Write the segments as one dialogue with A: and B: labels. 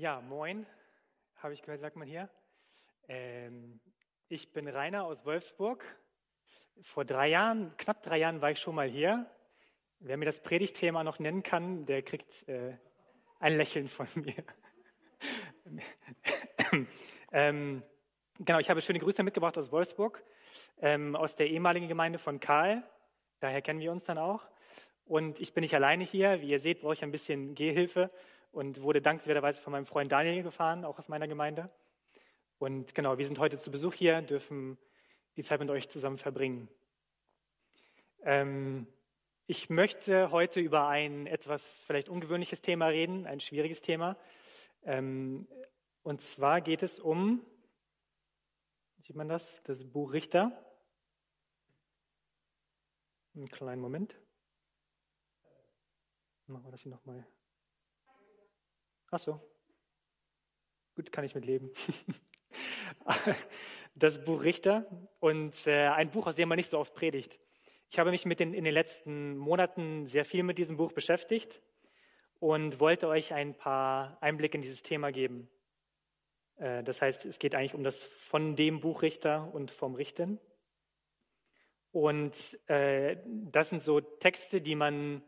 A: Ja, moin, habe ich gehört, sagt man hier. Ähm, ich bin Rainer aus Wolfsburg. Vor drei Jahren, knapp drei Jahren, war ich schon mal hier. Wer mir das Predigtthema noch nennen kann, der kriegt äh, ein Lächeln von mir. ähm, genau, ich habe schöne Grüße mitgebracht aus Wolfsburg, ähm, aus der ehemaligen Gemeinde von Karl. Daher kennen wir uns dann auch. Und ich bin nicht alleine hier. Wie ihr seht, brauche ich ein bisschen Gehhilfe und wurde dankenswerterweise von meinem Freund Daniel gefahren, auch aus meiner Gemeinde. Und genau, wir sind heute zu Besuch hier, dürfen die Zeit mit euch zusammen verbringen. Ähm, ich möchte heute über ein etwas vielleicht ungewöhnliches Thema reden, ein schwieriges Thema. Ähm, und zwar geht es um, sieht man das, das Buch Richter. Einen kleinen Moment. Machen wir das hier nochmal. Ach so. Gut, kann ich mit leben. Das Buch Richter und äh, ein Buch, aus dem man nicht so oft predigt. Ich habe mich den, in den letzten Monaten sehr viel mit diesem Buch beschäftigt und wollte euch ein paar Einblicke in dieses Thema geben. Äh, das heißt, es geht eigentlich um das von dem Buch Richter und vom Richten. Und äh, das sind so Texte, die man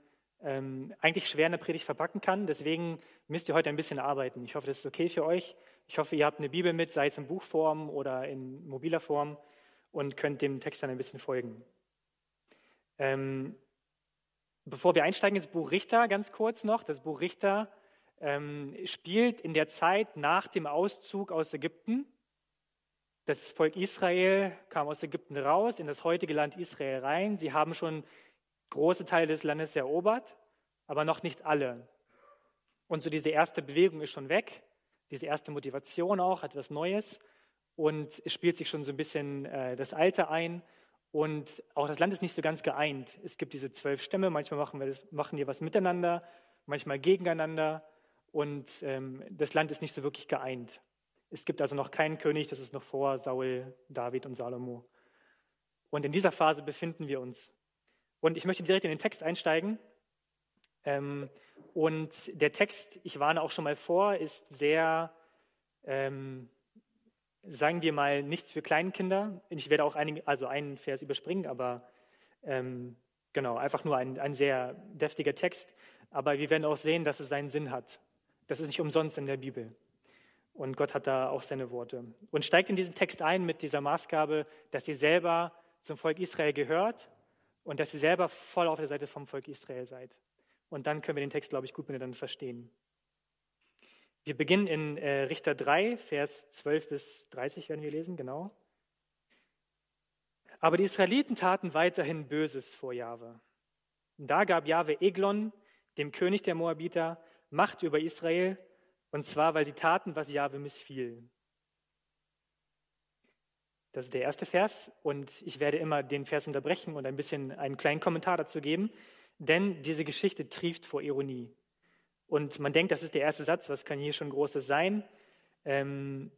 A: ähm, eigentlich schwer in der Predigt verpacken kann. Deswegen müsst ihr heute ein bisschen arbeiten. Ich hoffe, das ist okay für euch. Ich hoffe, ihr habt eine Bibel mit, sei es in Buchform oder in mobiler Form und könnt dem Text dann ein bisschen folgen. Ähm, bevor wir einsteigen ins Buch Richter, ganz kurz noch. Das Buch Richter ähm, spielt in der Zeit nach dem Auszug aus Ägypten. Das Volk Israel kam aus Ägypten raus in das heutige Land Israel rein. Sie haben schon große Teile des Landes erobert, aber noch nicht alle. Und so diese erste Bewegung ist schon weg, diese erste Motivation auch, etwas Neues und es spielt sich schon so ein bisschen äh, das Alte ein. Und auch das Land ist nicht so ganz geeint. Es gibt diese zwölf Stämme, manchmal machen, wir das, machen die was miteinander, manchmal gegeneinander. Und ähm, das Land ist nicht so wirklich geeint. Es gibt also noch keinen König, das ist noch vor Saul, David und Salomo. Und in dieser Phase befinden wir uns. Und ich möchte direkt in den Text einsteigen. Ähm, und der Text, ich warne auch schon mal vor, ist sehr, ähm, sagen wir mal, nichts für Kleinkinder. Ich werde auch einige, also einen Vers überspringen, aber ähm, genau, einfach nur ein, ein sehr deftiger Text. Aber wir werden auch sehen, dass es seinen Sinn hat. Das ist nicht umsonst in der Bibel. Und Gott hat da auch seine Worte. Und steigt in diesen Text ein mit dieser Maßgabe, dass ihr selber zum Volk Israel gehört und dass ihr selber voll auf der Seite vom Volk Israel seid. Und dann können wir den Text, glaube ich, gut miteinander verstehen. Wir beginnen in äh, Richter 3, Vers 12 bis 30 werden wir lesen, genau. Aber die Israeliten taten weiterhin Böses vor Jahwe. Da gab Jahwe Eglon, dem König der Moabiter, Macht über Israel, und zwar, weil sie taten, was Jahwe missfiel. Das ist der erste Vers und ich werde immer den Vers unterbrechen und ein bisschen einen kleinen Kommentar dazu geben, denn diese Geschichte trieft vor Ironie. Und man denkt, das ist der erste Satz, was kann hier schon Großes sein? Ähm,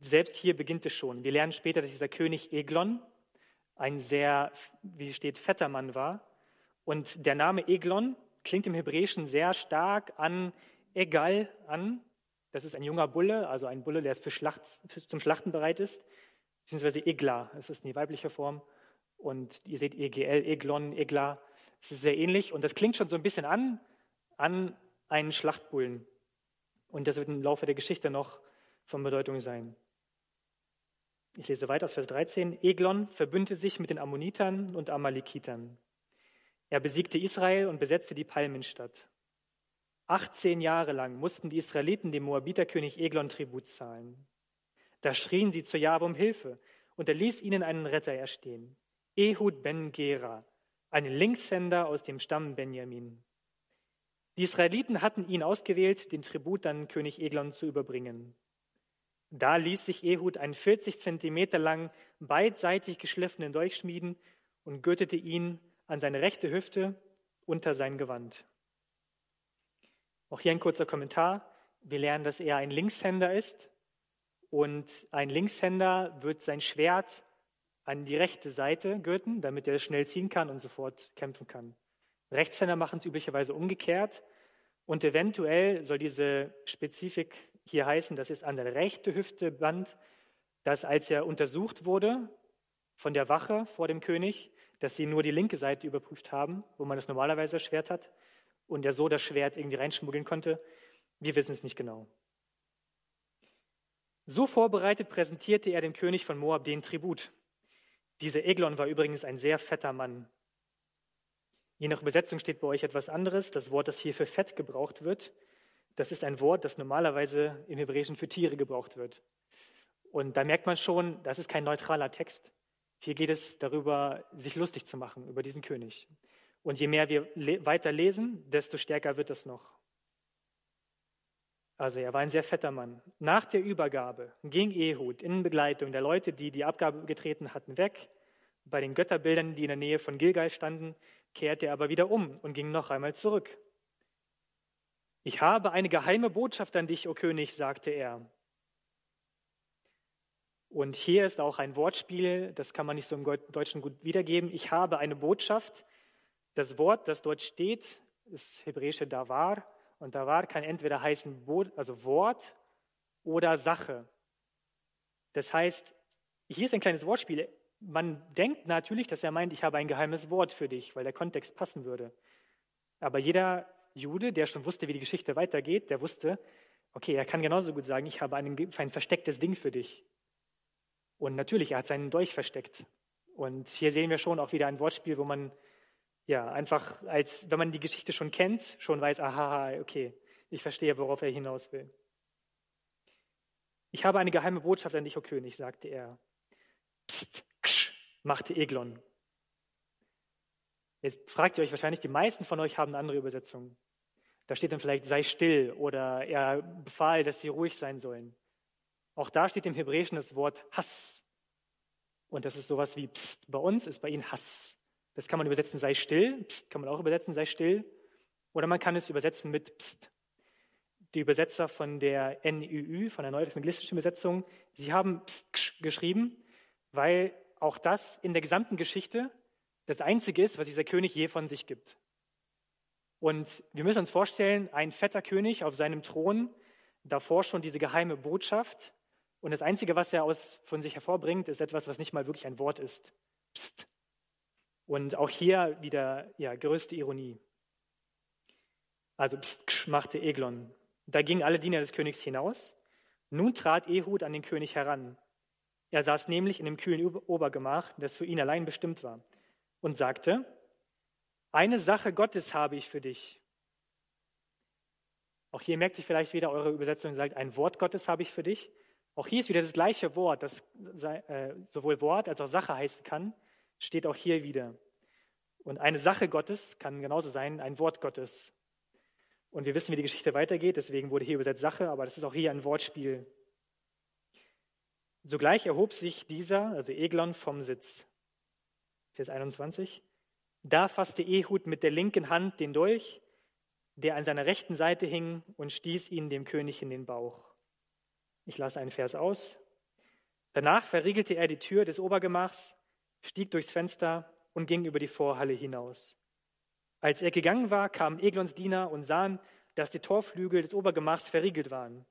A: selbst hier beginnt es schon. Wir lernen später, dass dieser König Eglon ein sehr, wie steht, fetter Mann war. Und der Name Eglon klingt im Hebräischen sehr stark an Egal an. Das ist ein junger Bulle, also ein Bulle, der für Schlacht, zum Schlachten bereit ist beziehungsweise Egla, das ist die weibliche Form. Und ihr seht EGL, Eglon, Egla, es ist sehr ähnlich. Und das klingt schon so ein bisschen an, an einen Schlachtbullen. Und das wird im Laufe der Geschichte noch von Bedeutung sein. Ich lese weiter aus Vers 13. Eglon verbündete sich mit den Ammonitern und Amalekitern. Er besiegte Israel und besetzte die Palmenstadt. 18 Jahre lang mussten die Israeliten dem Moabiterkönig Eglon Tribut zahlen. Da schrien sie zu Jahwe um Hilfe, und er ließ ihnen einen Retter erstehen, Ehud ben Gera, einen Linkshänder aus dem Stamm Benjamin. Die Israeliten hatten ihn ausgewählt, den Tribut an König Eglon zu überbringen. Da ließ sich Ehud einen 40 Zentimeter lang, beidseitig geschliffenen Dolch schmieden und gürtete ihn an seine rechte Hüfte unter sein Gewand. Auch hier ein kurzer Kommentar. Wir lernen, dass er ein Linkshänder ist. Und ein Linkshänder wird sein Schwert an die rechte Seite gürten, damit er es schnell ziehen kann und sofort kämpfen kann. Rechtshänder machen es üblicherweise umgekehrt Und eventuell soll diese Spezifik hier heißen, das ist an der rechten Hüfte Band, dass als er untersucht wurde von der Wache vor dem König, dass sie nur die linke Seite überprüft haben, wo man das normalerweise Schwert hat, und er so das Schwert irgendwie reinschmuggeln konnte. Wir wissen es nicht genau. So vorbereitet präsentierte er dem König von Moab den Tribut. Dieser Eglon war übrigens ein sehr fetter Mann. Je nach Übersetzung steht bei euch etwas anderes. Das Wort, das hier für fett gebraucht wird, das ist ein Wort, das normalerweise im Hebräischen für Tiere gebraucht wird. Und da merkt man schon, das ist kein neutraler Text. Hier geht es darüber, sich lustig zu machen über diesen König. Und je mehr wir le weiter lesen, desto stärker wird es noch. Also er war ein sehr fetter Mann. Nach der Übergabe ging Ehud in Begleitung der Leute, die die Abgabe getreten hatten, weg. Bei den Götterbildern, die in der Nähe von Gilgal standen, kehrte er aber wieder um und ging noch einmal zurück. Ich habe eine geheime Botschaft an dich, o König, sagte er. Und hier ist auch ein Wortspiel, das kann man nicht so im Deutschen gut wiedergeben. Ich habe eine Botschaft. Das Wort, das dort steht, ist hebräische Davar. Und Davar kann entweder heißen also Wort oder Sache. Das heißt, hier ist ein kleines Wortspiel. Man denkt natürlich, dass er meint, ich habe ein geheimes Wort für dich, weil der Kontext passen würde. Aber jeder Jude, der schon wusste, wie die Geschichte weitergeht, der wusste, okay, er kann genauso gut sagen, ich habe ein, ein verstecktes Ding für dich. Und natürlich, er hat seinen Dolch versteckt. Und hier sehen wir schon auch wieder ein Wortspiel, wo man ja einfach, als wenn man die Geschichte schon kennt, schon weiß, aha, okay, ich verstehe, worauf er hinaus will. Ich habe eine geheime Botschaft an dich, o König, sagte er. Psst, ksch, machte Eglon. Jetzt fragt ihr euch wahrscheinlich, die meisten von euch haben eine andere Übersetzung. Da steht dann vielleicht, sei still oder er befahl, dass sie ruhig sein sollen. Auch da steht im Hebräischen das Wort Hass. Und das ist sowas wie Psst. Bei uns ist bei ihnen Hass. Das kann man übersetzen, sei still. Psst kann man auch übersetzen, sei still. Oder man kann es übersetzen mit Psst. Die Übersetzer von der NÜÜ, von der Neuevangelistischen Übersetzung, sie haben Psst geschrieben, weil auch das in der gesamten Geschichte das Einzige ist, was dieser König je von sich gibt. Und wir müssen uns vorstellen, ein fetter König auf seinem Thron, davor schon diese geheime Botschaft, und das Einzige, was er aus, von sich hervorbringt, ist etwas, was nicht mal wirklich ein Wort ist. Psst. Und auch hier wieder ja, größte Ironie. Also pst, machte Eglon. Da gingen alle Diener des Königs hinaus. Nun trat Ehud an den König heran. Er saß nämlich in dem kühlen Obergemach, das für ihn allein bestimmt war, und sagte, eine Sache Gottes habe ich für dich. Auch hier merkt ihr vielleicht wieder, eure Übersetzung sagt, ein Wort Gottes habe ich für dich. Auch hier ist wieder das gleiche Wort, das äh, sowohl Wort als auch Sache heißen kann, steht auch hier wieder. Und eine Sache Gottes kann genauso sein, ein Wort Gottes. Und wir wissen, wie die Geschichte weitergeht, deswegen wurde hier übersetzt Sache, aber das ist auch hier ein Wortspiel. Sogleich erhob sich dieser, also Eglon, vom Sitz. Vers 21. Da fasste Ehud mit der linken Hand den Dolch, der an seiner rechten Seite hing, und stieß ihn dem König in den Bauch. Ich lasse einen Vers aus. Danach verriegelte er die Tür des Obergemachs, stieg durchs Fenster und ging über die Vorhalle hinaus. Als er gegangen war, kamen Eglons Diener und sahen, dass die Torflügel des Obergemachs verriegelt waren.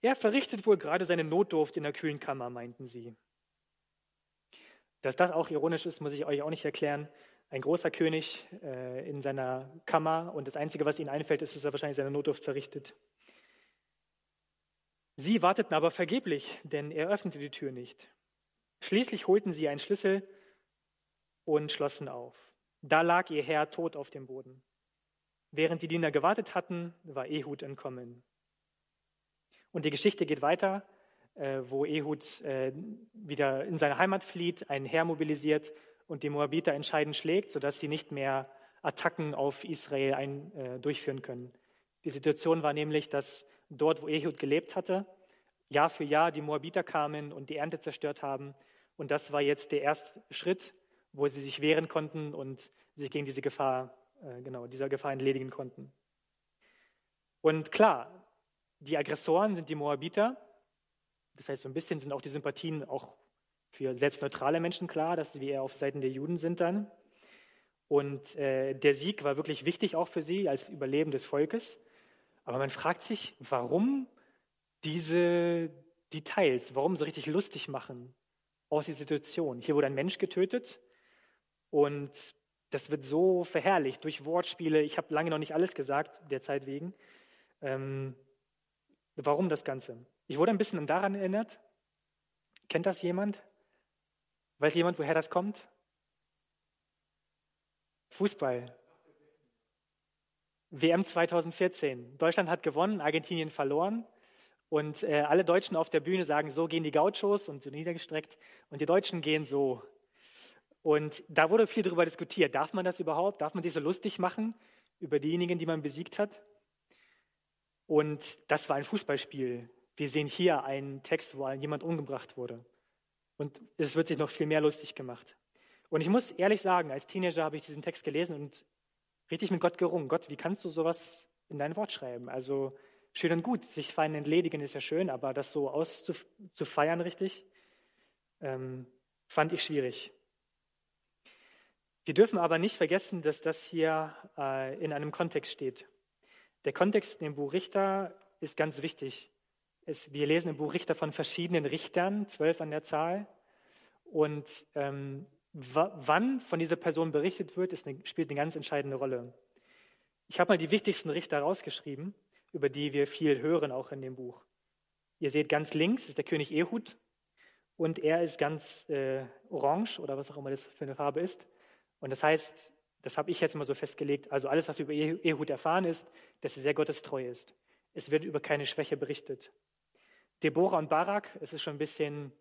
A: Er verrichtet wohl gerade seine Notdurft in der kühlen Kammer, meinten sie. Dass das auch ironisch ist, muss ich euch auch nicht erklären. Ein großer König äh, in seiner Kammer und das Einzige, was ihnen einfällt, ist, dass er wahrscheinlich seine Notdurft verrichtet. Sie warteten aber vergeblich, denn er öffnete die Tür nicht. Schließlich holten sie einen Schlüssel und schlossen auf. Da lag ihr Herr tot auf dem Boden. Während die Diener gewartet hatten, war Ehud entkommen. Und die Geschichte geht weiter, äh, wo Ehud äh, wieder in seine Heimat flieht, einen Heer mobilisiert und die Moabiter entscheidend schlägt, sodass sie nicht mehr Attacken auf Israel ein, äh, durchführen können. Die Situation war nämlich, dass dort, wo Ehud gelebt hatte, Jahr für Jahr die Moabiter kamen und die Ernte zerstört haben. Und das war jetzt der erste Schritt, wo sie sich wehren konnten und sich gegen diese Gefahr, äh, genau, dieser Gefahr entledigen konnten. Und klar, die Aggressoren sind die Moabiter. Das heißt, so ein bisschen sind auch die Sympathien auch für selbst neutrale Menschen klar, dass wir eher auf Seiten der Juden sind dann. Und äh, der Sieg war wirklich wichtig auch für sie als Überleben des Volkes. Aber man fragt sich, warum diese Details, warum so richtig lustig machen aus der Situation. Hier wurde ein Mensch getötet und das wird so verherrlicht durch Wortspiele. Ich habe lange noch nicht alles gesagt, der Zeit wegen. Ähm, warum das Ganze? Ich wurde ein bisschen daran erinnert. Kennt das jemand? Weiß jemand, woher das kommt? Fußball. WM 2014. Deutschland hat gewonnen, Argentinien verloren. Und äh, alle Deutschen auf der Bühne sagen, so gehen die Gauchos und so niedergestreckt. Und die Deutschen gehen so. Und da wurde viel darüber diskutiert. Darf man das überhaupt? Darf man sich so lustig machen über diejenigen, die man besiegt hat? Und das war ein Fußballspiel. Wir sehen hier einen Text, wo jemand umgebracht wurde. Und es wird sich noch viel mehr lustig gemacht. Und ich muss ehrlich sagen, als Teenager habe ich diesen Text gelesen und richtig mit Gott gerungen. Gott, wie kannst du sowas in dein Wort schreiben? Also schön und gut, sich fein entledigen ist ja schön, aber das so auszufeiern richtig, ähm, fand ich schwierig. Wir dürfen aber nicht vergessen, dass das hier äh, in einem Kontext steht. Der Kontext dem Buch Richter ist ganz wichtig. Es, wir lesen im Buch Richter von verschiedenen Richtern, zwölf an der Zahl. Und ähm, wann von dieser Person berichtet wird, eine, spielt eine ganz entscheidende Rolle. Ich habe mal die wichtigsten Richter rausgeschrieben, über die wir viel hören, auch in dem Buch. Ihr seht ganz links ist der König Ehud und er ist ganz äh, orange oder was auch immer das für eine Farbe ist. Und das heißt, das habe ich jetzt mal so festgelegt, also alles, was über Ehud erfahren ist, dass er sehr gottestreu ist. Es wird über keine Schwäche berichtet. Deborah und Barak, es ist schon ein bisschen,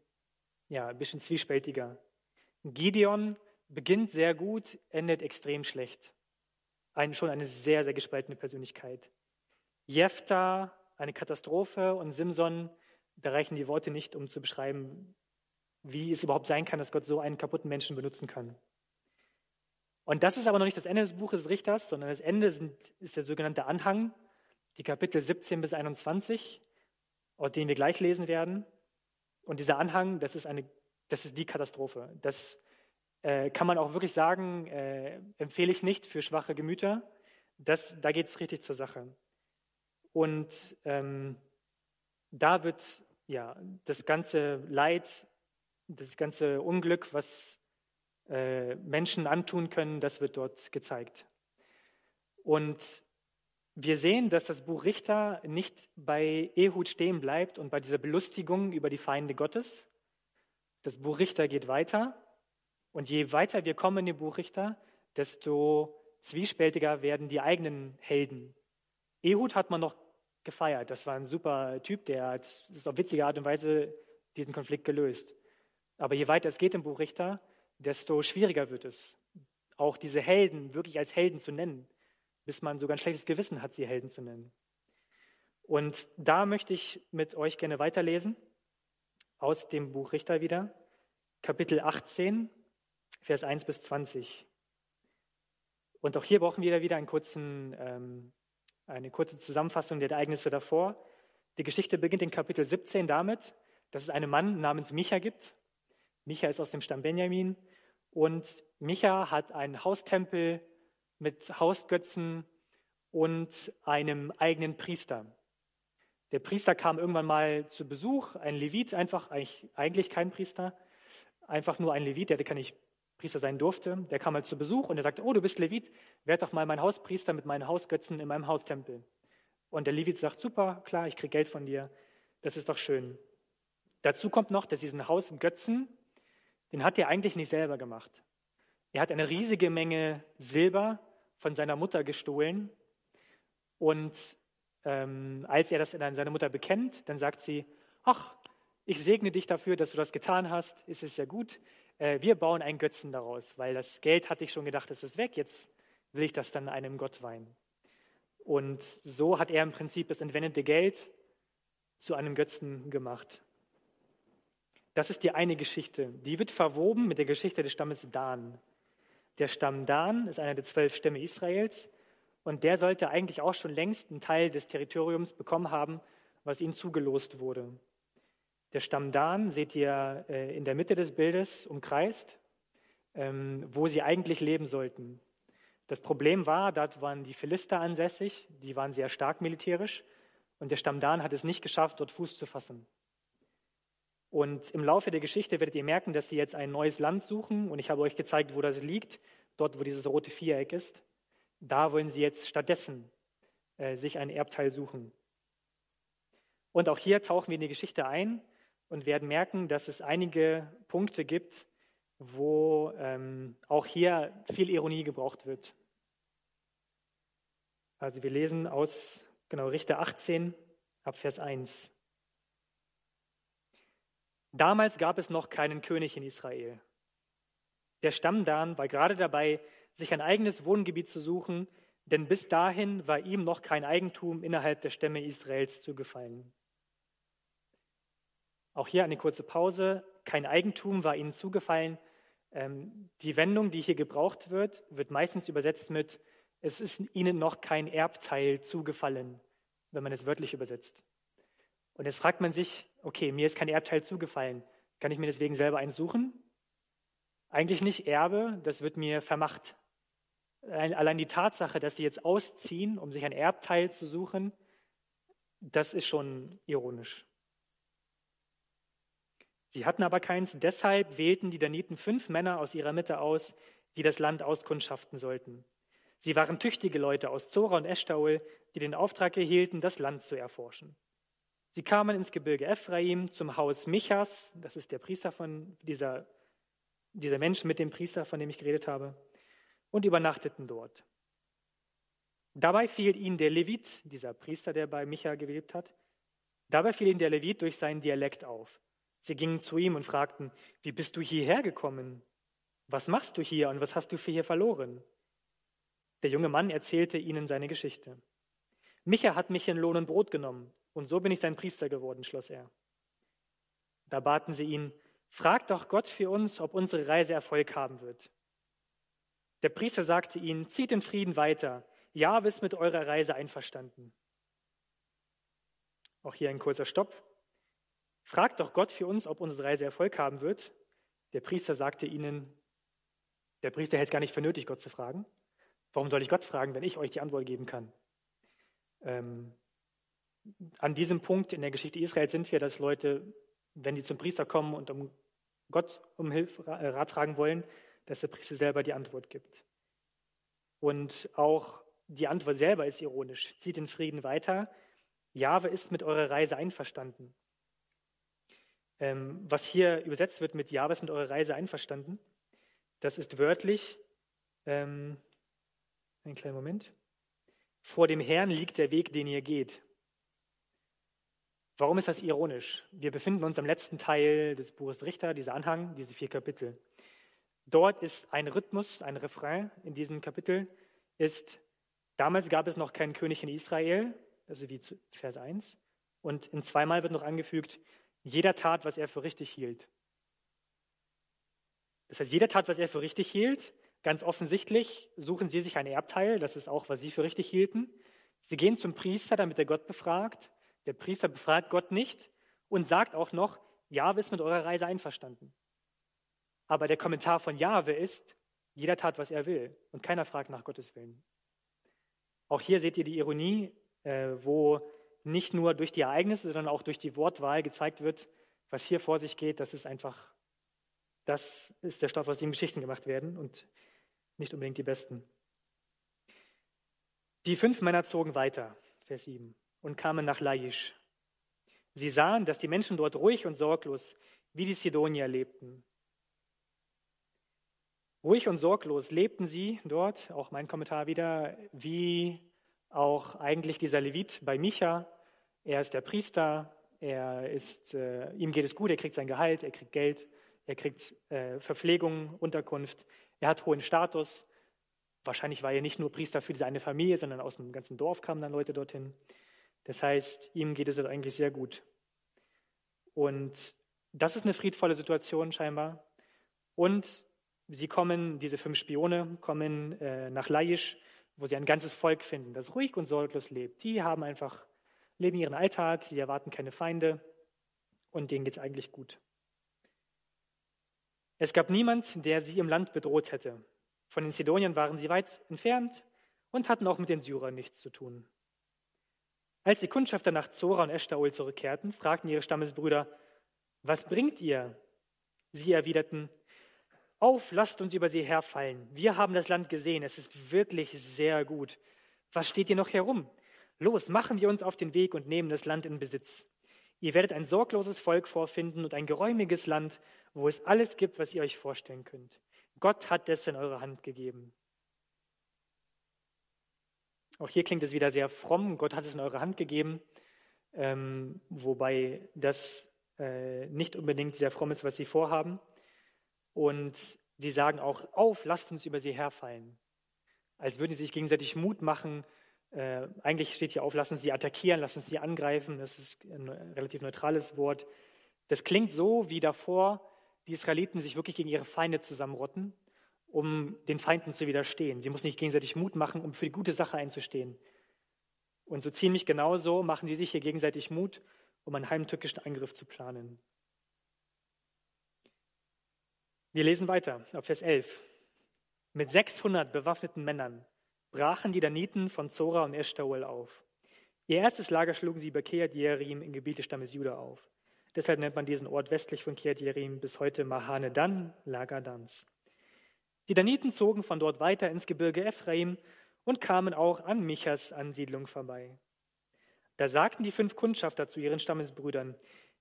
A: ja, ein bisschen zwiespältiger. Gideon beginnt sehr gut, endet extrem schlecht. Ein, schon eine sehr, sehr gespaltene Persönlichkeit. Jephthah, eine Katastrophe und Simson, da reichen die Worte nicht, um zu beschreiben, wie es überhaupt sein kann, dass Gott so einen kaputten Menschen benutzen kann. Und das ist aber noch nicht das Ende des Buches des Richters, sondern das Ende sind, ist der sogenannte Anhang, die Kapitel 17 bis 21, aus denen wir gleich lesen werden. Und dieser Anhang, das ist eine das ist die Katastrophe. Das äh, kann man auch wirklich sagen, äh, empfehle ich nicht für schwache Gemüter. Das, da geht es richtig zur Sache. Und ähm, da wird ja das ganze Leid, das ganze Unglück, was äh, Menschen antun können, das wird dort gezeigt. Und wir sehen, dass das Buch Richter nicht bei Ehud stehen bleibt und bei dieser Belustigung über die Feinde Gottes, das Buch Richter geht weiter und je weiter wir kommen in den Buch Richter, desto zwiespältiger werden die eigenen Helden. Ehud hat man noch gefeiert. Das war ein super Typ, der hat das auf witzige Art und Weise diesen Konflikt gelöst. Aber je weiter es geht im Buch Richter, desto schwieriger wird es, auch diese Helden wirklich als Helden zu nennen, bis man sogar ein schlechtes Gewissen hat, sie Helden zu nennen. Und da möchte ich mit euch gerne weiterlesen aus dem Buch Richter wieder, Kapitel 18, Vers 1 bis 20. Und auch hier brauchen wir wieder einen kurzen, ähm, eine kurze Zusammenfassung der Ereignisse davor. Die Geschichte beginnt in Kapitel 17 damit, dass es einen Mann namens Micha gibt. Micha ist aus dem Stamm Benjamin und Micha hat einen Haustempel mit Hausgötzen und einem eigenen Priester. Der Priester kam irgendwann mal zu Besuch, ein Levit einfach, eigentlich, kein Priester, einfach nur ein Levit, der kann nicht Priester sein durfte. Der kam mal zu Besuch und er sagte, oh, du bist Levit, werd doch mal mein Hauspriester mit meinen Hausgötzen in meinem Haustempel. Und der Levit sagt, super, klar, ich kriege Geld von dir, das ist doch schön. Dazu kommt noch, dass diesen Hausgötzen, den hat er eigentlich nicht selber gemacht. Er hat eine riesige Menge Silber von seiner Mutter gestohlen und ähm, als er das an seine Mutter bekennt, dann sagt sie, ach, ich segne dich dafür, dass du das getan hast, ist es ja gut. Äh, wir bauen einen Götzen daraus, weil das Geld hatte ich schon gedacht, es ist weg, jetzt will ich das dann einem Gott weihen. Und so hat er im Prinzip das entwendete Geld zu einem Götzen gemacht. Das ist die eine Geschichte. Die wird verwoben mit der Geschichte des Stammes Dan. Der Stamm Dan ist einer der zwölf Stämme Israels und der sollte eigentlich auch schon längst einen Teil des Territoriums bekommen haben, was ihm zugelost wurde. Der Stamm Dan seht ihr äh, in der Mitte des Bildes umkreist, ähm, wo sie eigentlich leben sollten. Das Problem war, dort waren die Philister ansässig, die waren sehr stark militärisch und der Stamm Dan hat es nicht geschafft, dort Fuß zu fassen. Und im Laufe der Geschichte werdet ihr merken, dass sie jetzt ein neues Land suchen und ich habe euch gezeigt, wo das liegt, dort, wo dieses rote Viereck ist. Da wollen sie jetzt stattdessen äh, sich ein Erbteil suchen. Und auch hier tauchen wir in die Geschichte ein und werden merken, dass es einige Punkte gibt, wo ähm, auch hier viel Ironie gebraucht wird. Also wir lesen aus genau Richter 18 ab Vers 1. Damals gab es noch keinen König in Israel. Der Stamm Dan war gerade dabei, sich ein eigenes Wohngebiet zu suchen, denn bis dahin war ihm noch kein Eigentum innerhalb der Stämme Israels zugefallen. Auch hier eine kurze Pause. Kein Eigentum war ihnen zugefallen. Ähm, die Wendung, die hier gebraucht wird, wird meistens übersetzt mit, es ist ihnen noch kein Erbteil zugefallen, wenn man es wörtlich übersetzt. Und jetzt fragt man sich, okay, mir ist kein Erbteil zugefallen. Kann ich mir deswegen selber eins suchen? Eigentlich nicht Erbe, das wird mir vermacht. Allein die Tatsache, dass sie jetzt ausziehen, um sich ein Erbteil zu suchen, das ist schon ironisch. Sie hatten aber keins, deshalb wählten die Daniten fünf Männer aus ihrer Mitte aus, die das Land auskundschaften sollten. Sie waren tüchtige Leute aus Zora und Eschtaol, die den Auftrag erhielten, das Land zu erforschen. Sie kamen ins Gebirge Ephraim zum Haus Michas, das ist der Priester von dieser, dieser Mensch mit dem Priester, von dem ich geredet habe, und übernachteten dort. Dabei fiel ihnen der Levit, dieser Priester, der bei Micha gelebt hat, dabei fiel ihnen der Levit durch seinen Dialekt auf. Sie gingen zu ihm und fragten, wie bist du hierher gekommen? Was machst du hier und was hast du für hier verloren? Der junge Mann erzählte ihnen seine Geschichte. Micha hat mich in Lohn und Brot genommen und so bin ich sein Priester geworden, schloss er. Da baten sie ihn, frag doch Gott für uns, ob unsere Reise Erfolg haben wird. Der Priester sagte ihnen, zieht in Frieden weiter. Ja, ist mit eurer Reise einverstanden. Auch hier ein kurzer Stopp. Fragt doch Gott für uns, ob unsere Reise Erfolg haben wird. Der Priester sagte ihnen, der Priester hält es gar nicht für nötig, Gott zu fragen. Warum soll ich Gott fragen, wenn ich euch die Antwort geben kann? Ähm, an diesem Punkt in der Geschichte Israels sind wir, dass Leute, wenn sie zum Priester kommen und um Gott um Hilfe, äh, Rat fragen wollen, dass der Priester selber die Antwort gibt. Und auch die Antwort selber ist ironisch. Zieht den Frieden weiter. Jahwe ist mit eurer Reise einverstanden. Ähm, was hier übersetzt wird mit Jahwe ist mit eurer Reise einverstanden, das ist wörtlich, ähm, einen kleinen Moment, vor dem Herrn liegt der Weg, den ihr geht. Warum ist das ironisch? Wir befinden uns am letzten Teil des Buches Richter, dieser Anhang, diese vier Kapitel. Dort ist ein Rhythmus, ein Refrain in diesem Kapitel, ist, damals gab es noch keinen König in Israel, das ist wie Vers 1, und in zweimal wird noch angefügt, jeder tat, was er für richtig hielt. Das heißt, jeder tat, was er für richtig hielt. Ganz offensichtlich suchen sie sich ein Erbteil, das ist auch, was sie für richtig hielten. Sie gehen zum Priester, damit er Gott befragt. Der Priester befragt Gott nicht und sagt auch noch, Jahwe ist mit eurer Reise einverstanden. Aber der Kommentar von Jahwe ist, jeder tat, was er will und keiner fragt nach Gottes Willen. Auch hier seht ihr die Ironie, äh, wo nicht nur durch die Ereignisse, sondern auch durch die Wortwahl gezeigt wird, was hier vor sich geht, das ist einfach, das ist der Stoff, aus dem Geschichten gemacht werden und nicht unbedingt die besten. Die fünf Männer zogen weiter, Vers 7 und kamen nach Laisch. Sie sahen, dass die Menschen dort ruhig und sorglos wie die Sidonier lebten. Ruhig und sorglos lebten sie dort, auch mein Kommentar wieder, wie auch eigentlich dieser Levit bei Micha. Er ist der Priester, er ist, äh, ihm geht es gut, er kriegt sein Gehalt, er kriegt Geld, er kriegt äh, Verpflegung, Unterkunft, er hat hohen Status. Wahrscheinlich war er nicht nur Priester für diese eine Familie, sondern aus dem ganzen Dorf kamen dann Leute dorthin. Das heißt, ihm geht es eigentlich sehr gut. Und das ist eine friedvolle Situation scheinbar. Und sie kommen, diese fünf Spione kommen äh, nach Laisch, wo sie ein ganzes Volk finden, das ruhig und sorglos lebt. Die haben einfach, leben ihren Alltag, sie erwarten keine Feinde und denen geht es eigentlich gut. Es gab niemand, der sie im Land bedroht hätte. Von den Sidoniern waren sie weit entfernt und hatten auch mit den Syrern nichts zu tun. Als die Kundschafter nach Zora und Eshtaol zurückkehrten, fragten ihre Stammesbrüder, was bringt ihr? Sie erwiderten, auf, lasst uns über sie herfallen. Wir haben das Land gesehen, es ist wirklich sehr gut. Was steht ihr noch herum? Los, machen wir uns auf den Weg und nehmen das Land in Besitz. Ihr werdet ein sorgloses Volk vorfinden und ein geräumiges Land, wo es alles gibt, was ihr euch vorstellen könnt. Gott hat es in eure Hand gegeben. Auch hier klingt es wieder sehr fromm. Gott hat es in eure Hand gegeben, ähm, wobei das äh, nicht unbedingt sehr fromm ist, was sie vorhaben. Und sie sagen auch, auf, lasst uns über sie herfallen. Als würden sie sich gegenseitig Mut machen. Äh, eigentlich steht hier auf, lasst uns sie attackieren, lasst uns sie angreifen. Das ist ein relativ neutrales Wort. Das klingt so wie davor, die Israeliten sich wirklich gegen ihre Feinde zusammenrotten um den Feinden zu widerstehen. Sie muss nicht gegenseitig Mut machen, um für die gute Sache einzustehen. Und so ziemlich genauso machen sie sich hier gegenseitig Mut, um einen heimtückischen Angriff zu planen. Wir lesen weiter auf Vers 11. Mit 600 bewaffneten Männern brachen die Daniten von Zora und Eshtaol auf. Ihr erstes Lager schlugen sie bei Keat Jerim im Gebiet des Stammes Juda auf. Deshalb nennt man diesen Ort westlich von Keat Jerim bis heute Mahane Dan, Lager Dans. Die Daniten zogen von dort weiter ins Gebirge Ephraim und kamen auch an Michas Ansiedlung vorbei. Da sagten die fünf Kundschafter zu ihren Stammesbrüdern,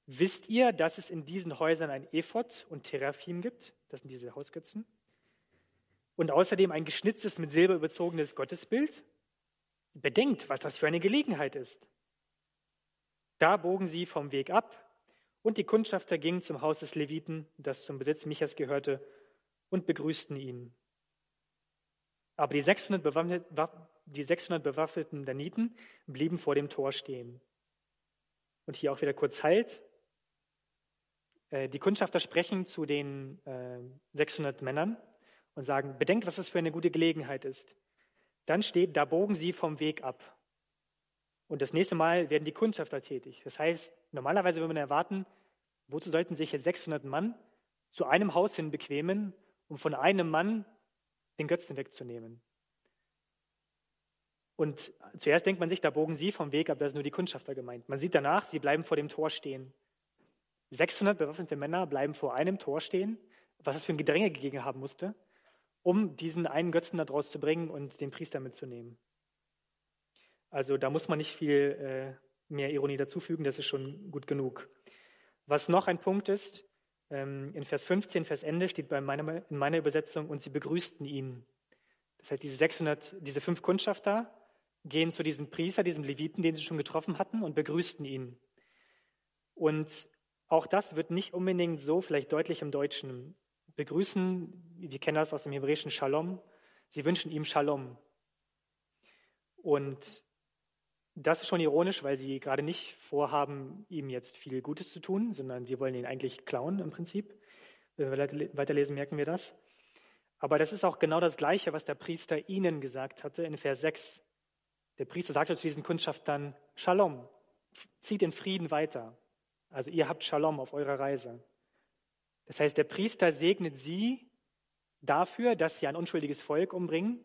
A: wisst ihr, dass es in diesen Häusern ein Ephod und Teraphim gibt? Das sind diese Hausgötzen. Und außerdem ein geschnitztes, mit Silber überzogenes Gottesbild? Bedenkt, was das für eine Gelegenheit ist. Da bogen sie vom Weg ab und die Kundschafter gingen zum Haus des Leviten, das zum Besitz Michas gehörte, und begrüßten ihn. Aber die 600, bewaffnet, die 600 bewaffneten Daniten blieben vor dem Tor stehen. Und hier auch wieder kurz Halt. Äh, die Kundschafter sprechen zu den 600 äh, Männern und sagen, bedenkt, was das für eine gute Gelegenheit ist. Dann steht, da bogen sie vom Weg ab. Und das nächste Mal werden die Kundschafter tätig. Das heißt, normalerweise würde man erwarten, wozu sollten sich jetzt 600 Mann zu einem Haus hin bequemen um von einem Mann den Götzen wegzunehmen. Und zuerst denkt man sich, da bogen sie vom Weg, aber da ist nur die Kundschafter gemeint. Man sieht danach, sie bleiben vor dem Tor stehen. 600 bewaffnete Männer bleiben vor einem Tor stehen, was es für ein Gedränge gegeben haben musste, um diesen einen Götzen da draus zu bringen und den Priester mitzunehmen. Also da muss man nicht viel äh, mehr Ironie dazufügen, das ist schon gut genug. Was noch ein Punkt ist, ähm, in Vers 15, Vers Ende steht bei meiner, in meiner Übersetzung, und sie begrüßten ihn. Das heißt, diese 600, diese fünf Kundschafter gehen zu diesem Priester, diesem Leviten, den sie schon getroffen hatten, und begrüßten ihn. Und auch das wird nicht unbedingt so vielleicht deutlich im Deutschen. Begrüßen, wir kennen das aus dem hebräischen Shalom, sie wünschen ihm Shalom. Und das ist schon ironisch, weil sie gerade nicht vorhaben, ihm jetzt viel Gutes zu tun, sondern sie wollen ihn eigentlich klauen im Prinzip. Wenn wir weiterlesen, merken wir das. Aber das ist auch genau das Gleiche, was der Priester ihnen gesagt hatte in Vers 6. Der Priester sagte zu diesen Kundschaftern, Shalom, zieht in Frieden weiter. Also ihr habt Shalom auf eurer Reise. Das heißt, der Priester segnet sie dafür, dass sie ein unschuldiges Volk umbringen.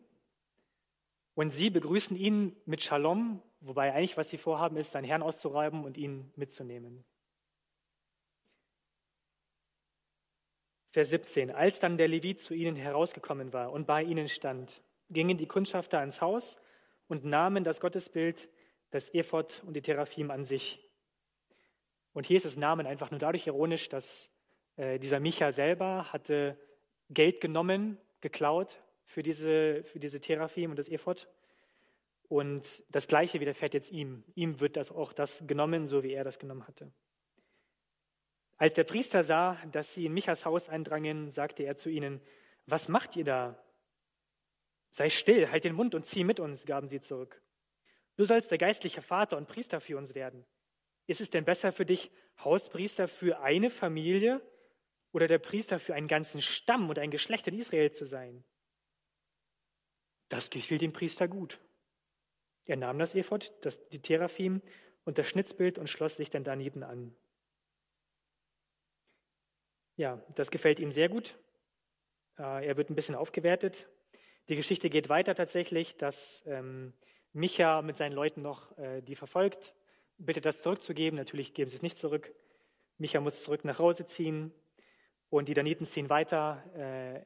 A: Und sie begrüßen ihn mit Shalom Wobei eigentlich, was sie vorhaben, ist, seinen Herrn auszureiben und ihn mitzunehmen. Vers 17. Als dann der Levit zu ihnen herausgekommen war und bei ihnen stand, gingen die Kundschafter ans Haus und nahmen das Gottesbild, das Ephod und die Teraphim an sich. Und hier ist das Namen einfach nur dadurch ironisch, dass äh, dieser Micha selber hatte Geld genommen, geklaut für diese, für diese Teraphim und das Ephod und das Gleiche widerfährt jetzt ihm. Ihm wird das auch das genommen, so wie er das genommen hatte. Als der Priester sah, dass sie in Michas Haus eindrangen, sagte er zu ihnen, was macht ihr da? Sei still, halt den Mund und zieh mit uns, gaben sie zurück. Du sollst der geistliche Vater und Priester für uns werden. Ist es denn besser für dich, Hauspriester für eine Familie oder der Priester für einen ganzen Stamm und ein Geschlecht in Israel zu sein? Das gefiel dem Priester gut. Er nahm das Ephod, das, die Teraphim und das Schnitzbild und schloss sich den Daniten an. Ja, das gefällt ihm sehr gut. Äh, er wird ein bisschen aufgewertet. Die Geschichte geht weiter tatsächlich, dass ähm, Micha mit seinen Leuten noch äh, die verfolgt, bittet das zurückzugeben. Natürlich geben sie es nicht zurück. Micha muss zurück nach Hause ziehen und die Daniten ziehen weiter, äh,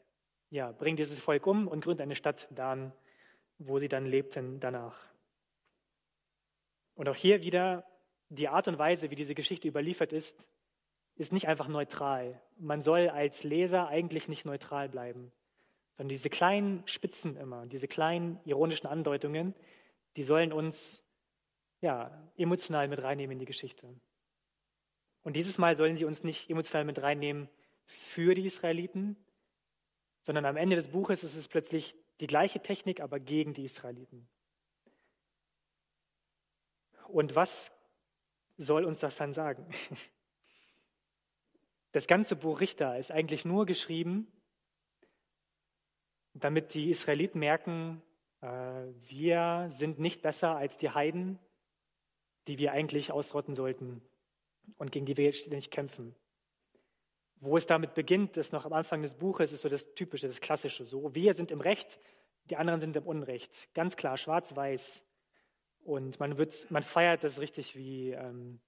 A: ja, bringen dieses Volk um und gründen eine Stadt Dan, wo sie dann lebten danach. Und auch hier wieder die Art und Weise, wie diese Geschichte überliefert ist, ist nicht einfach neutral. Man soll als Leser eigentlich nicht neutral bleiben, sondern diese kleinen Spitzen immer, diese kleinen ironischen Andeutungen, die sollen uns ja, emotional mit reinnehmen in die Geschichte. Und dieses Mal sollen sie uns nicht emotional mit reinnehmen für die Israeliten, sondern am Ende des Buches ist es plötzlich die gleiche Technik, aber gegen die Israeliten. Und was soll uns das dann sagen? Das ganze Buch Richter ist eigentlich nur geschrieben, damit die Israeliten merken, äh, wir sind nicht besser als die Heiden, die wir eigentlich ausrotten sollten und gegen die wir ständig kämpfen. Wo es damit beginnt, ist noch am Anfang des Buches, ist so das Typische, das Klassische. So, wir sind im Recht, die anderen sind im Unrecht. Ganz klar, schwarz-weiß. Und man, wird, man feiert das richtig wie, ähm,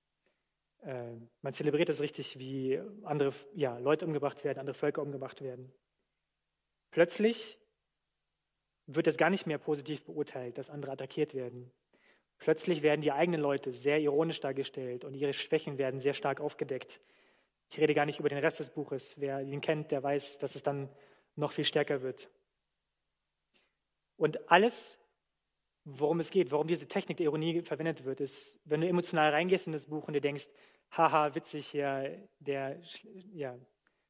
A: äh, man zelebriert das richtig, wie andere ja, Leute umgebracht werden, andere Völker umgebracht werden. Plötzlich wird es gar nicht mehr positiv beurteilt, dass andere attackiert werden. Plötzlich werden die eigenen Leute sehr ironisch dargestellt und ihre Schwächen werden sehr stark aufgedeckt. Ich rede gar nicht über den Rest des Buches. Wer ihn kennt, der weiß, dass es dann noch viel stärker wird. Und alles worum es geht, warum diese Technik der Ironie verwendet wird, ist, wenn du emotional reingehst in das Buch und dir denkst, haha, witzig hier, der ja,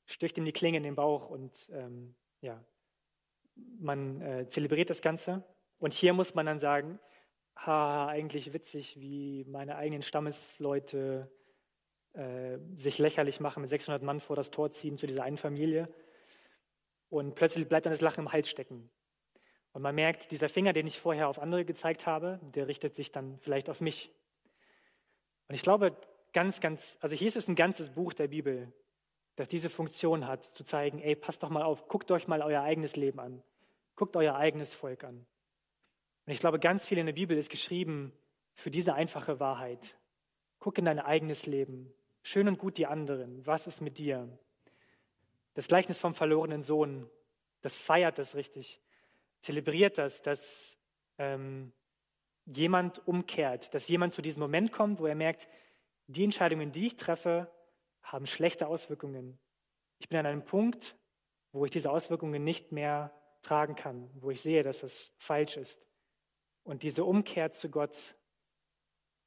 A: sticht ihm die Klinge in den Bauch und ähm, ja, man äh, zelebriert das Ganze. Und hier muss man dann sagen, haha, eigentlich witzig, wie meine eigenen Stammesleute äh, sich lächerlich machen, mit 600 Mann vor das Tor ziehen zu dieser einen Familie. Und plötzlich bleibt dann das Lachen im Hals stecken. Und man merkt, dieser Finger, den ich vorher auf andere gezeigt habe, der richtet sich dann vielleicht auf mich. Und ich glaube, ganz, ganz, also hier ist es ein ganzes Buch der Bibel, das diese Funktion hat, zu zeigen, ey, passt doch mal auf, guckt euch mal euer eigenes Leben an, guckt euer eigenes Volk an. Und ich glaube, ganz viel in der Bibel ist geschrieben für diese einfache Wahrheit. Guck in dein eigenes Leben. Schön und gut die anderen. Was ist mit dir? Das Gleichnis vom verlorenen Sohn, das feiert das richtig zelebriert das, dass ähm, jemand umkehrt, dass jemand zu diesem Moment kommt, wo er merkt, die Entscheidungen, die ich treffe, haben schlechte Auswirkungen. Ich bin an einem Punkt, wo ich diese Auswirkungen nicht mehr tragen kann, wo ich sehe, dass es falsch ist. Und diese Umkehr zu Gott,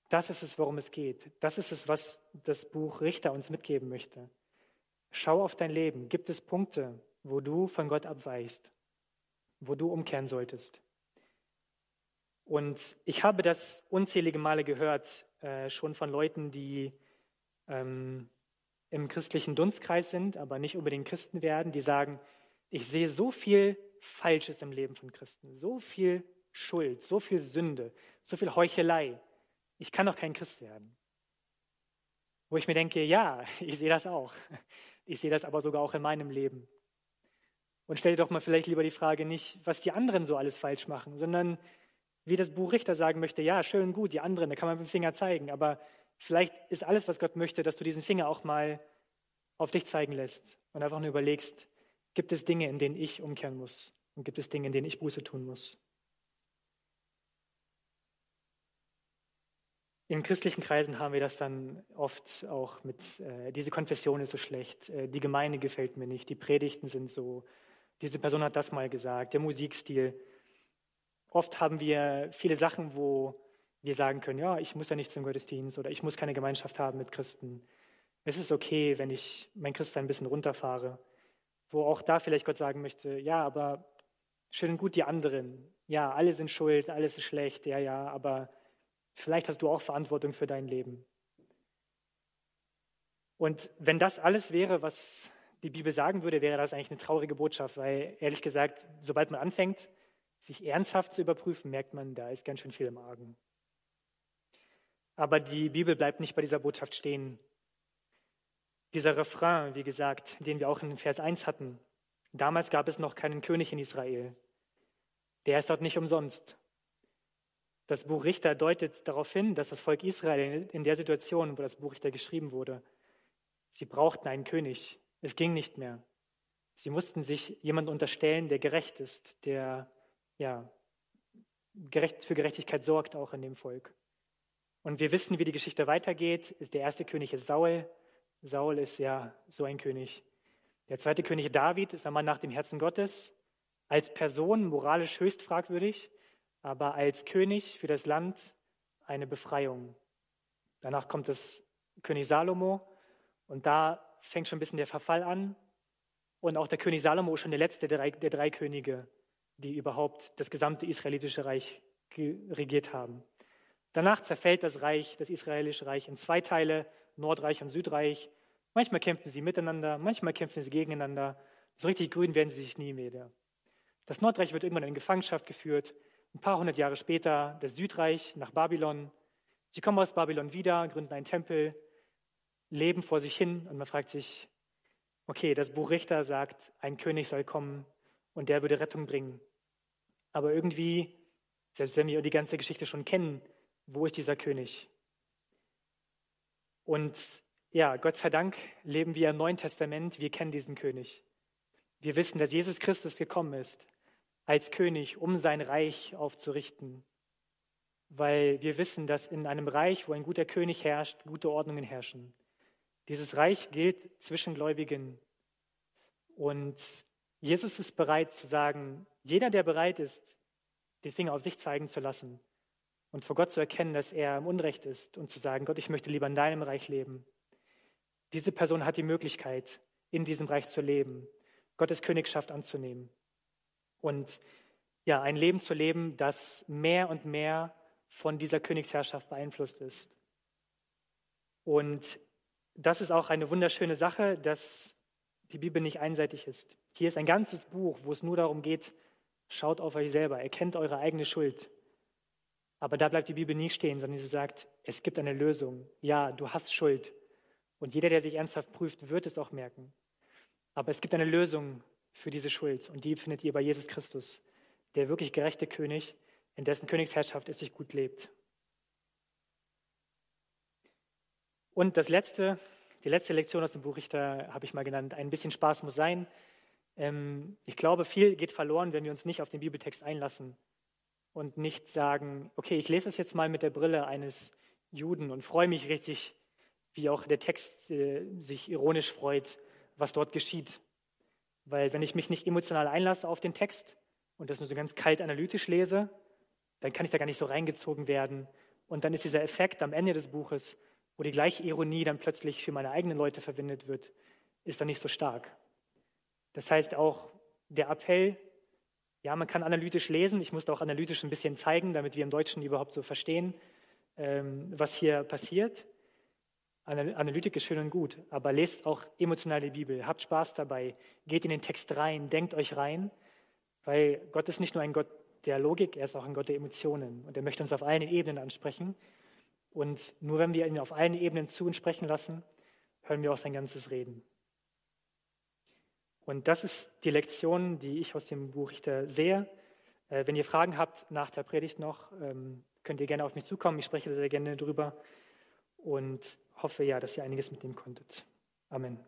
A: das ist es, worum es geht. Das ist es, was das Buch Richter uns mitgeben möchte. Schau auf dein Leben. Gibt es Punkte, wo du von Gott abweichst? wo du umkehren solltest. Und ich habe das unzählige Male gehört, äh, schon von Leuten, die ähm, im christlichen Dunstkreis sind, aber nicht unbedingt Christen werden, die sagen, ich sehe so viel Falsches im Leben von Christen, so viel Schuld, so viel Sünde, so viel Heuchelei. Ich kann doch kein Christ werden. Wo ich mir denke, ja, ich sehe das auch. Ich sehe das aber sogar auch in meinem Leben. Und stell dir doch mal vielleicht lieber die Frage nicht, was die anderen so alles falsch machen, sondern wie das Buch Richter sagen möchte, ja, schön gut, die anderen, da kann man mit dem Finger zeigen, aber vielleicht ist alles, was Gott möchte, dass du diesen Finger auch mal auf dich zeigen lässt und einfach nur überlegst, gibt es Dinge, in denen ich umkehren muss und gibt es Dinge, in denen ich Buße tun muss. In christlichen Kreisen haben wir das dann oft auch mit, äh, diese Konfession ist so schlecht, äh, die Gemeinde gefällt mir nicht, die Predigten sind so, diese Person hat das mal gesagt, der Musikstil. Oft haben wir viele Sachen, wo wir sagen können, ja, ich muss ja nicht zum Gottesdienst oder ich muss keine Gemeinschaft haben mit Christen. Es ist okay, wenn ich mein Christsein ein bisschen runterfahre. Wo auch da vielleicht Gott sagen möchte, ja, aber schön und gut die anderen. Ja, alle sind schuld, alles ist schlecht, ja, ja, aber vielleicht hast du auch Verantwortung für dein Leben. Und wenn das alles wäre, was die Bibel sagen würde, wäre das eigentlich eine traurige Botschaft, weil ehrlich gesagt, sobald man anfängt, sich ernsthaft zu überprüfen, merkt man, da ist ganz schön viel im Argen. Aber die Bibel bleibt nicht bei dieser Botschaft stehen. Dieser Refrain, wie gesagt, den wir auch in Vers 1 hatten, damals gab es noch keinen König in Israel. der ist dort nicht umsonst. Das Buch Richter deutet darauf hin, dass das Volk Israel in der Situation, wo das Buch Richter geschrieben wurde, sie brauchten einen König. Es ging nicht mehr. Sie mussten sich jemand unterstellen, der gerecht ist, der ja, gerecht, für Gerechtigkeit sorgt auch in dem Volk. Und wir wissen, wie die Geschichte weitergeht. Ist der erste König ist Saul. Saul ist ja so ein König. Der zweite König David ist ein Mann nach dem Herzen Gottes. Als Person moralisch höchst fragwürdig, aber als König für das Land eine Befreiung. Danach kommt das König Salomo und da fängt schon ein bisschen der Verfall an. Und auch der König Salomo ist schon der letzte der drei, der drei Könige, die überhaupt das gesamte israelitische Reich regiert haben. Danach zerfällt das Reich, das israelische Reich, in zwei Teile, Nordreich und Südreich. Manchmal kämpfen sie miteinander, manchmal kämpfen sie gegeneinander. So richtig grün werden sie sich nie mehr. Das Nordreich wird irgendwann in Gefangenschaft geführt. Ein paar hundert Jahre später das Südreich nach Babylon. Sie kommen aus Babylon wieder, gründen einen Tempel, leben vor sich hin und man fragt sich, okay, das Buch Richter sagt, ein König soll kommen und der würde Rettung bringen. Aber irgendwie, selbst wenn wir die ganze Geschichte schon kennen, wo ist dieser König? Und ja, Gott sei Dank leben wir im Neuen Testament, wir kennen diesen König. Wir wissen, dass Jesus Christus gekommen ist als König, um sein Reich aufzurichten. Weil wir wissen, dass in einem Reich, wo ein guter König herrscht, gute Ordnungen herrschen. Dieses Reich gilt zwischen Gläubigen. Und Jesus ist bereit zu sagen, jeder, der bereit ist, den Finger auf sich zeigen zu lassen und vor Gott zu erkennen, dass er im Unrecht ist und zu sagen, Gott, ich möchte lieber in deinem Reich leben. Diese Person hat die Möglichkeit, in diesem Reich zu leben, Gottes Königschaft anzunehmen und ja, ein Leben zu leben, das mehr und mehr von dieser Königsherrschaft beeinflusst ist. Und das ist auch eine wunderschöne Sache, dass die Bibel nicht einseitig ist. Hier ist ein ganzes Buch, wo es nur darum geht, schaut auf euch selber, erkennt eure eigene Schuld. Aber da bleibt die Bibel nie stehen, sondern sie sagt, es gibt eine Lösung. Ja, du hast Schuld. Und jeder, der sich ernsthaft prüft, wird es auch merken. Aber es gibt eine Lösung für diese Schuld. Und die findet ihr bei Jesus Christus, der wirklich gerechte König, in dessen Königsherrschaft es sich gut lebt. Und das letzte, die letzte Lektion aus dem Buch Richter habe ich mal genannt, ein bisschen Spaß muss sein. Ähm, ich glaube, viel geht verloren, wenn wir uns nicht auf den Bibeltext einlassen und nicht sagen, okay, ich lese es jetzt mal mit der Brille eines Juden und freue mich richtig, wie auch der Text äh, sich ironisch freut, was dort geschieht. Weil wenn ich mich nicht emotional einlasse auf den Text und das nur so ganz kalt analytisch lese, dann kann ich da gar nicht so reingezogen werden. Und dann ist dieser Effekt am Ende des Buches, wo die gleiche Ironie dann plötzlich für meine eigenen Leute verwendet wird, ist dann nicht so stark. Das heißt auch der Appell, ja, man kann analytisch lesen, ich musste auch analytisch ein bisschen zeigen, damit wir im Deutschen überhaupt so verstehen, ähm, was hier passiert. Analytik ist schön und gut, aber lest auch emotional die Bibel, habt Spaß dabei, geht in den Text rein, denkt euch rein, weil Gott ist nicht nur ein Gott der Logik, er ist auch ein Gott der Emotionen und er möchte uns auf allen Ebenen ansprechen. Und nur wenn wir ihn auf allen Ebenen zu uns sprechen lassen, hören wir auch sein ganzes Reden. Und das ist die Lektion, die ich aus dem Buch Richter sehe. Äh, wenn ihr Fragen habt nach der Predigt noch, ähm, könnt ihr gerne auf mich zukommen. Ich spreche sehr gerne drüber und hoffe ja, dass ihr einiges mitnehmen konntet. Amen.